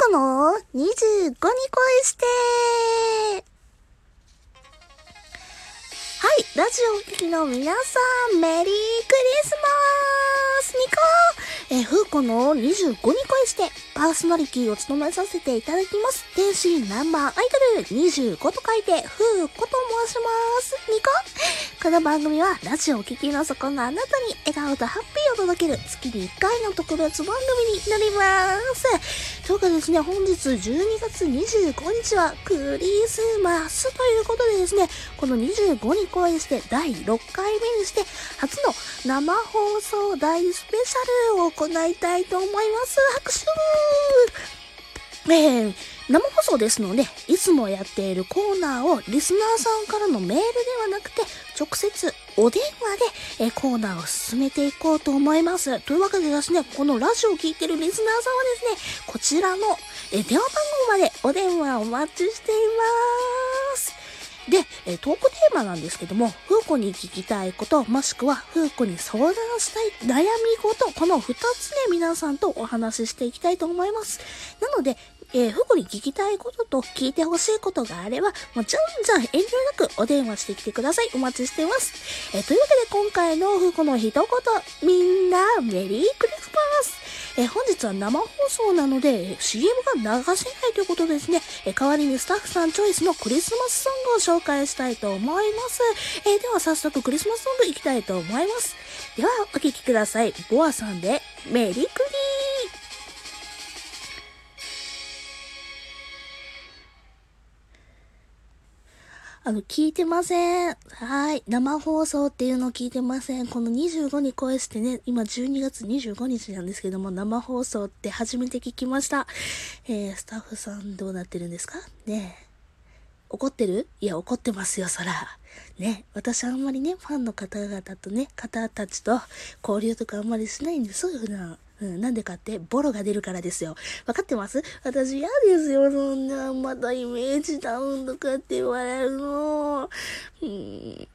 子の25に恋してはい、ラジオを聴きの皆さん、メリークリスマスニコえ、ふうこの25に恋して、パーソナリティを務めさせていただきます。天使ナンバーアイドル25と書いて、ふうこと申します。ニコこの番組は、ラジオを聴きの底のあなたに笑顔とハッピーを届ける月に1回の特別番組になります。というかですね、本日12月25日はクリスマスということでですね、この25に恋して第6回目にして、初の生放送大スペシャルを行いたいと思います。拍手えー、生放送ですので、いつもやっているコーナーをリスナーさんからのメールではなくて、直接お電話で、えコーナーを進めていこうと思います。というわけでですね、このラジオを聴いてるリスナーさんはですね、こちらの、え電話番号までお電話お待ちしています。で、えトークテーマなんですけども、風子に聞きたいこと、もしくは風子に相談したい悩み事、この2つで皆さんとお話ししていきたいと思います。なので、えー、風子に聞きたいことと聞いてほしいことがあれば、もうじゃんじゃん遠慮なくお電話してきてください。お待ちしてます。えー、というわけで今回の風子の一言、みんなメリークリスマスえー、本日は生放送なので、CM が流せないということですね。えー、代わりにスタッフさんチョイスのクリスマスソングを紹介したいと思います。えー、では早速クリスマスソングいきたいと思います。では、お聴きください。ボアさんで、メリークリーあの、聞いてません。はい。生放送っていうの聞いてません。この25に声してね、今12月25日なんですけども、生放送って初めて聞きました。えー、スタッフさんどうなってるんですか？ねえ。怒ってる？いや、怒ってますよ、そら。ね。私あんまりね、ファンの方々とね、方たちと交流とかあんまりしないんですよ、普段。うん、なんでかって、ボロが出るからですよ。わかってます？私嫌ですよ、そんな、またイメージダウンとかって言われるの。うん。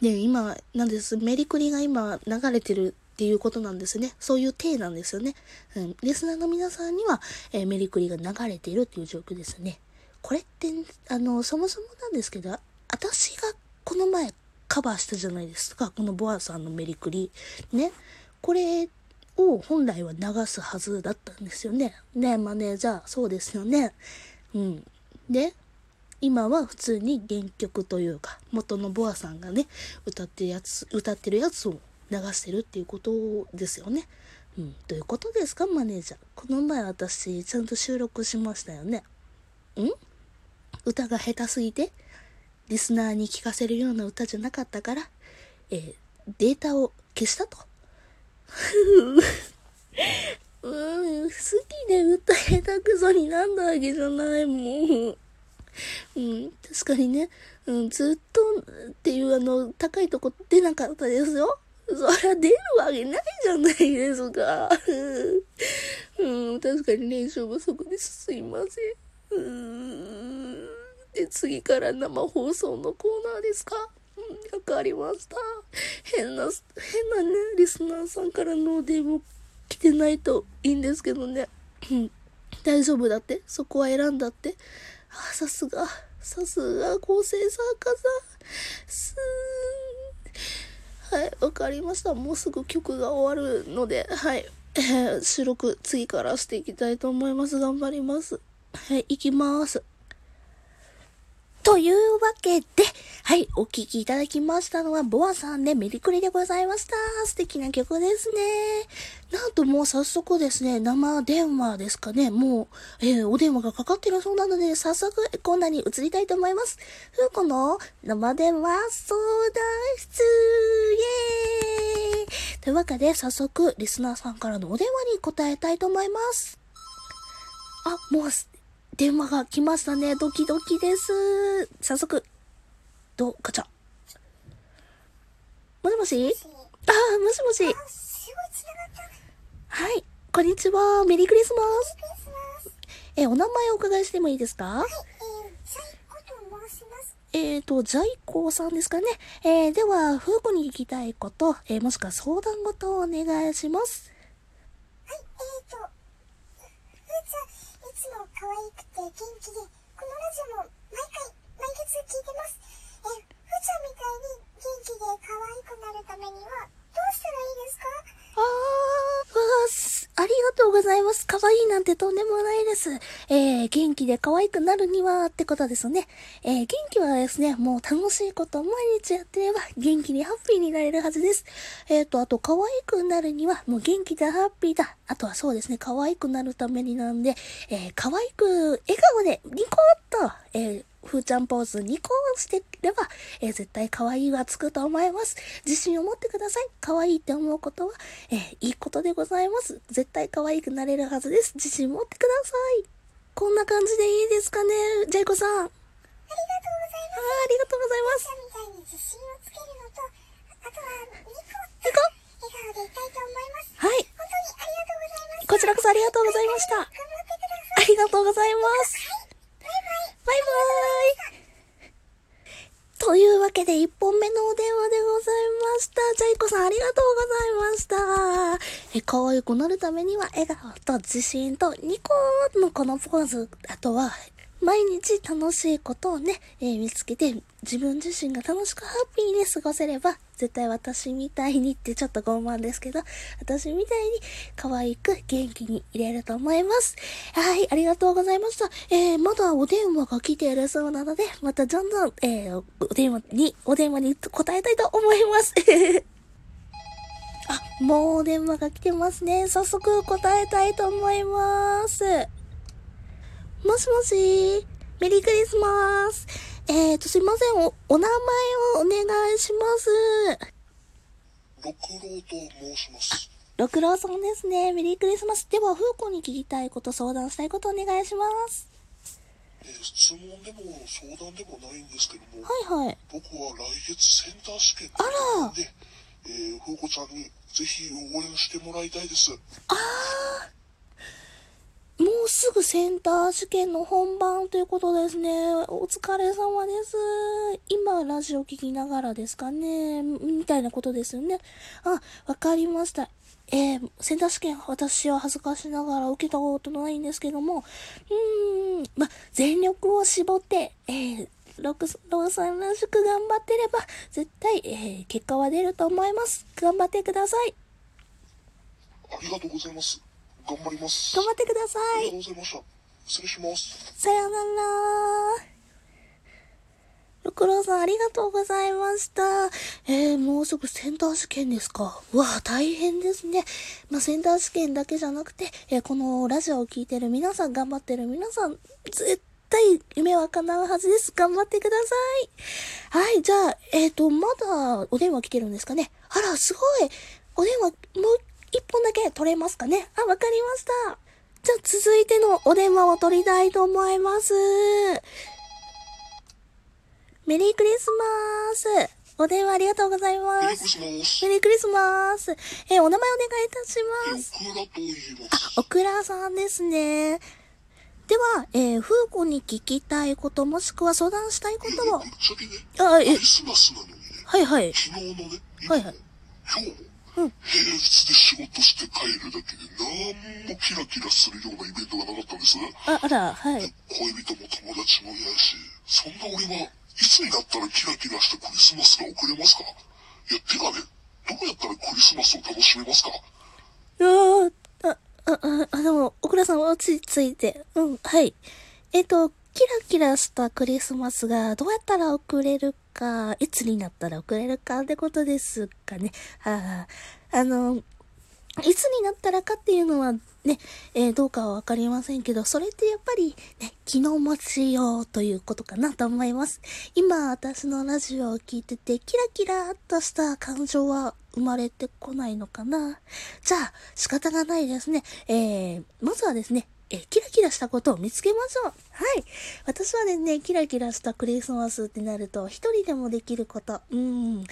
で、今、なんです、メリクリが今流れてるっていうことなんですね。そういう体なんですよね。うん。リスナーの皆さんには、えー、メリクリが流れてるっていう状況ですね。これって、あの、そもそもなんですけど、私がこの前カバーしたじゃないですか。このボアさんのメリクリ。ね。これを本来は流すはずだったんですよね。ねマネージャー、そうですよね。うん。で、今は普通に原曲というか、元のボアさんがね、歌ってるやつ、歌ってるやつを流してるっていうことですよね。うん。どういうことですか、マネージャー。この前私、ちゃんと収録しましたよね。ん？歌が下手すぎて、リスナーに聴かせるような歌じゃなかったから、えー、データを消したと。うん、好きで歌下手くそになんだわけじゃないもん。うん、確かにね、うん、ずっとっていうあの、高いとこ出なかったですよ。そりゃ出るわけないじゃないですか。うん、確かに練習不足です。すいません。うん。で、次から生放送のコーナーですか？わかりました。変な、変なね、リスナーさんからの電話来てないといいんですけどね。大丈夫だって？そこは選んだって？あ、さすが、さすが構成作家さん。すーはい、わかりました。もうすぐ曲が終わるので、はい。えー、収録次からしていきたいと思います。頑張ります。はい、行きます。というわけで、はい、お聴きいただきましたのは、ボアさんでメリクリでございました。素敵な曲ですね。なんともう早速ですね、生電話ですかね、もう、えー、お電話がかかってるそうなので、早速、コーナーに移りたいと思います。ふうこの生電話相談室、イェーイというわけで、早速、リスナーさんからのお電話に答えたいと思います。あ、もう、電話が来ましたね。ドキドキです。早速、ど、ガチャ。もしもし？あ、もしもし。はい。こんにちは。メリークリスマス。え、お名前お伺いしてもいいですか？はい、えー、えーと、在庫さんですかね。えー、では、風子に聞きたいこと、えー、もしくは相談事をお願いします。はい、えーと、ふーちゃん、いつも可愛くて元気で、このラジオも毎回、毎月聞いてます。え、ふーちゃんみたいに元気で可愛くなるためには、どうしたらいいですか？ざいます。可愛いなんてとんでもないです。えー、元気で可愛くなるにはってことですね。えー、元気はですね、もう楽しいことを毎日やってれば元気にハッピーになれるはずです。えっ、ー、と、あと可愛くなるにはもう元気だ、ハッピーだ。あとはそうですね、可愛くなるためになんで、えー、可愛く笑顔でニコッと、えー、ーちゃんポーズニコーしてれば、えー、絶対可愛いがつくと思います。自信を持ってください。可愛いって思うことは、えー、いいことでございます。絶対可愛くなれるはずです。自信持ってください。こんな感じでいいですかね、ジェイコさん。ありがとうございます。あありがとうございます。みたいに自信をつけるのと、あとは、ニコニコ？笑顔でいたいと思います。はい。本当にありがとうございます。こちらこそありがとうございました。頑張ってください。ありがとうございます。はい。バイバーイというわけで1本目のお電話でございました。ジャイコさんありがとうございました。え、可愛くなるためには笑顔と自信とニコーのこのポーズ、あとは毎日楽しいことをね、えー、見つけて、自分自身が楽しくハッピーに過ごせれば、絶対私みたいにってちょっと傲慢ですけど、私みたいに可愛く元気に入れると思います。はい、ありがとうございました。えー、まだお電話が来ているそうなので、またどんどん、えー、お電話に、お電話に答えたいと思います。あ、もうお電話が来てますね。早速答えたいと思います。もしもしメリークリスマスえーと、すいません。お、お名前をお願いします。六郎と申します。六郎さんですね。メリークリスマス。では、風子に聞きたいこと、相談したいことお願いします。えー、質問でも相談でもないんですけども。はいはい。僕は来月センター試験あらで、えー、風子ちゃんにぜひ応援してもらいたいです。あー。すぐセンター試験の本番ということですね。お疲れ様です。今、ラジオ聞きながらですかね。みたいなことですよね。あ、わかりました。えー、センター試験、私は恥ずかしながら受けたことないんですけども、うーん、ま、全力を絞って、えー、ロクローさんらしく頑張ってれば、絶対、えー、結果は出ると思います。頑張ってください。ありがとうございます。頑張ります。頑張ってください。ありがとうございました。失礼します。さよなら。ろくろうさん、ありがとうございました。えー、もうすぐセンター試験ですか。うわ大変ですね。まあ、センター試験だけじゃなくて、えー、このラジオを聴いてる皆さん、頑張ってる皆さん、絶対夢は叶うはずです。頑張ってください。はい、じゃあ、えっ、ー、と、まだお電話来てるんですかね。あら、すごい。お電話、もう一本だけ取れますかね？あ、わかりました。じゃあ続いてのお電話を取りたいと思います。メリークリスマス。お電話ありがとうございます。メリークリスマス。メリーお名前お願いいたします。あ、オクラさんですね。では、えー、フーコに聞きたいこと、もしくは相談したいことを。あ、え、クリスマスなのにね。はいはい。昨日のね、はいはい。平日で仕事して帰るだけで何もキラキラするようなイベントがなかったんです。あ、あら、はい。恋人も友達もいないし、そんな俺はいつになったらキラキラしたクリスマスが送れますか？いや、てかね、どうやったらクリスマスを楽しめますか？ああ、あ、あ、あ、でも、小倉さん落ち着いて。うん、はい。えっ、と、キラキラしたクリスマスがどうやったら送れるか、いつになったら送れるかってことですかね。はああの、いつになったらかっていうのはね、えー、どうかはわかりませんけど、それってやっぱりね、気の持ちようということかなと思います。今、私のラジオを聞いてて、キラキラっとした感情は生まれてこないのかなじゃあ、仕方がないですね。えー、まずはですね、えキラキラしたことを見つけましょう。はい。私はですね、キラキラしたクリスマスってなると、一人でもできること。うーん。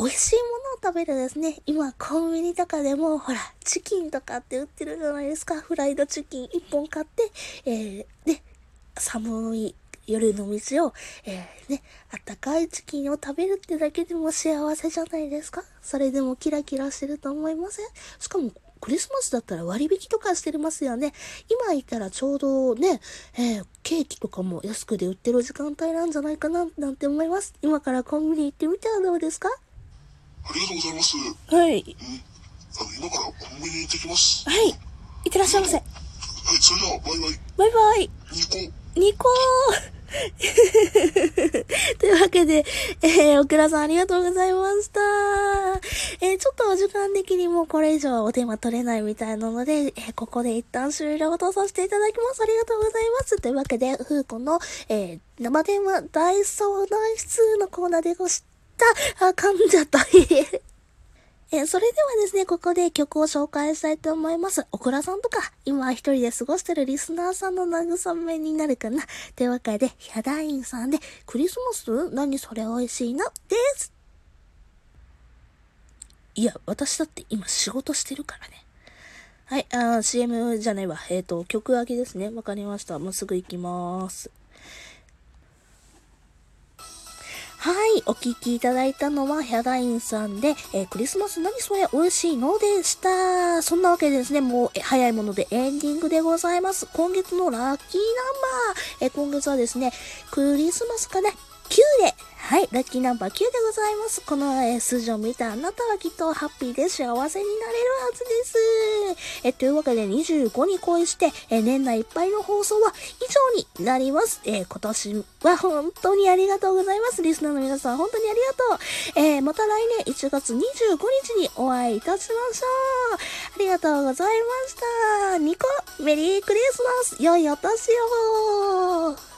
美味しいものを食べるですね。今、コンビニとかでも、ほら、チキンとかって売ってるじゃないですか。フライドチキン1本買って、えー、で、寒い夜の道を、えー、ね、あったかいチキンを食べるってだけでも幸せじゃないですか。それでもキラキラしてると思いません？しかも、クリスマスだったら割引とかしてますよね。今行ったらちょうどね、えー、ケーキとかも安くで売ってる時間帯なんじゃないかな、なんて思います。今からコンビニ行ってみてはどうですか？ありがとうございます。はい。今からコンビニ行ってきます。はい。いってらっしゃいませ。はい、それでは、バイバイ。バイバイ。ニコ。ニコー というわけで、えー、オクラさんありがとうございました。えー、ちょっとお時間的にもこれ以上お電話取れないみたいなので、えー、ここで一旦終了とさせていただきます。ありがとうございます。というわけで、フーコの、えー、生電話大相談室のコーナーでごした、あ、噛んじゃった。えー、それではですね、ここで曲を紹介したいと思います。オクラさんとか、今一人で過ごしてるリスナーさんの慰めになるかな。というわけで、ヒャダインさんで、クリスマス？何それ？美味しいのです。いや、私だって今仕事してるからね。はい、あ CM じゃないわ。えっ、ー、と、曲上げですね。わかりました。もうすぐ行きまーす。はい、お聴きいただいたのはヒャダインさんで、えー、クリスマス何それ美味しいのでした。そんなわけでですね、もう早いものでエンディングでございます。今月のラッキーナンバー。えー、今月はですね、クリスマスかな ?9 ではい、ラッキーナンバー9でございます。この、え、数字を見たあなたはきっとハッピーで幸せになれるはずです。えというわけで25に恋して、え年内いっぱいの放送は以上になります。え今年は本当にありがとうございます。リスナーの皆さん本当にありがとう。えまた来年1月25日にお会いいたしましょう。ありがとうございました。ニコ、メリークリスマス、良いお年を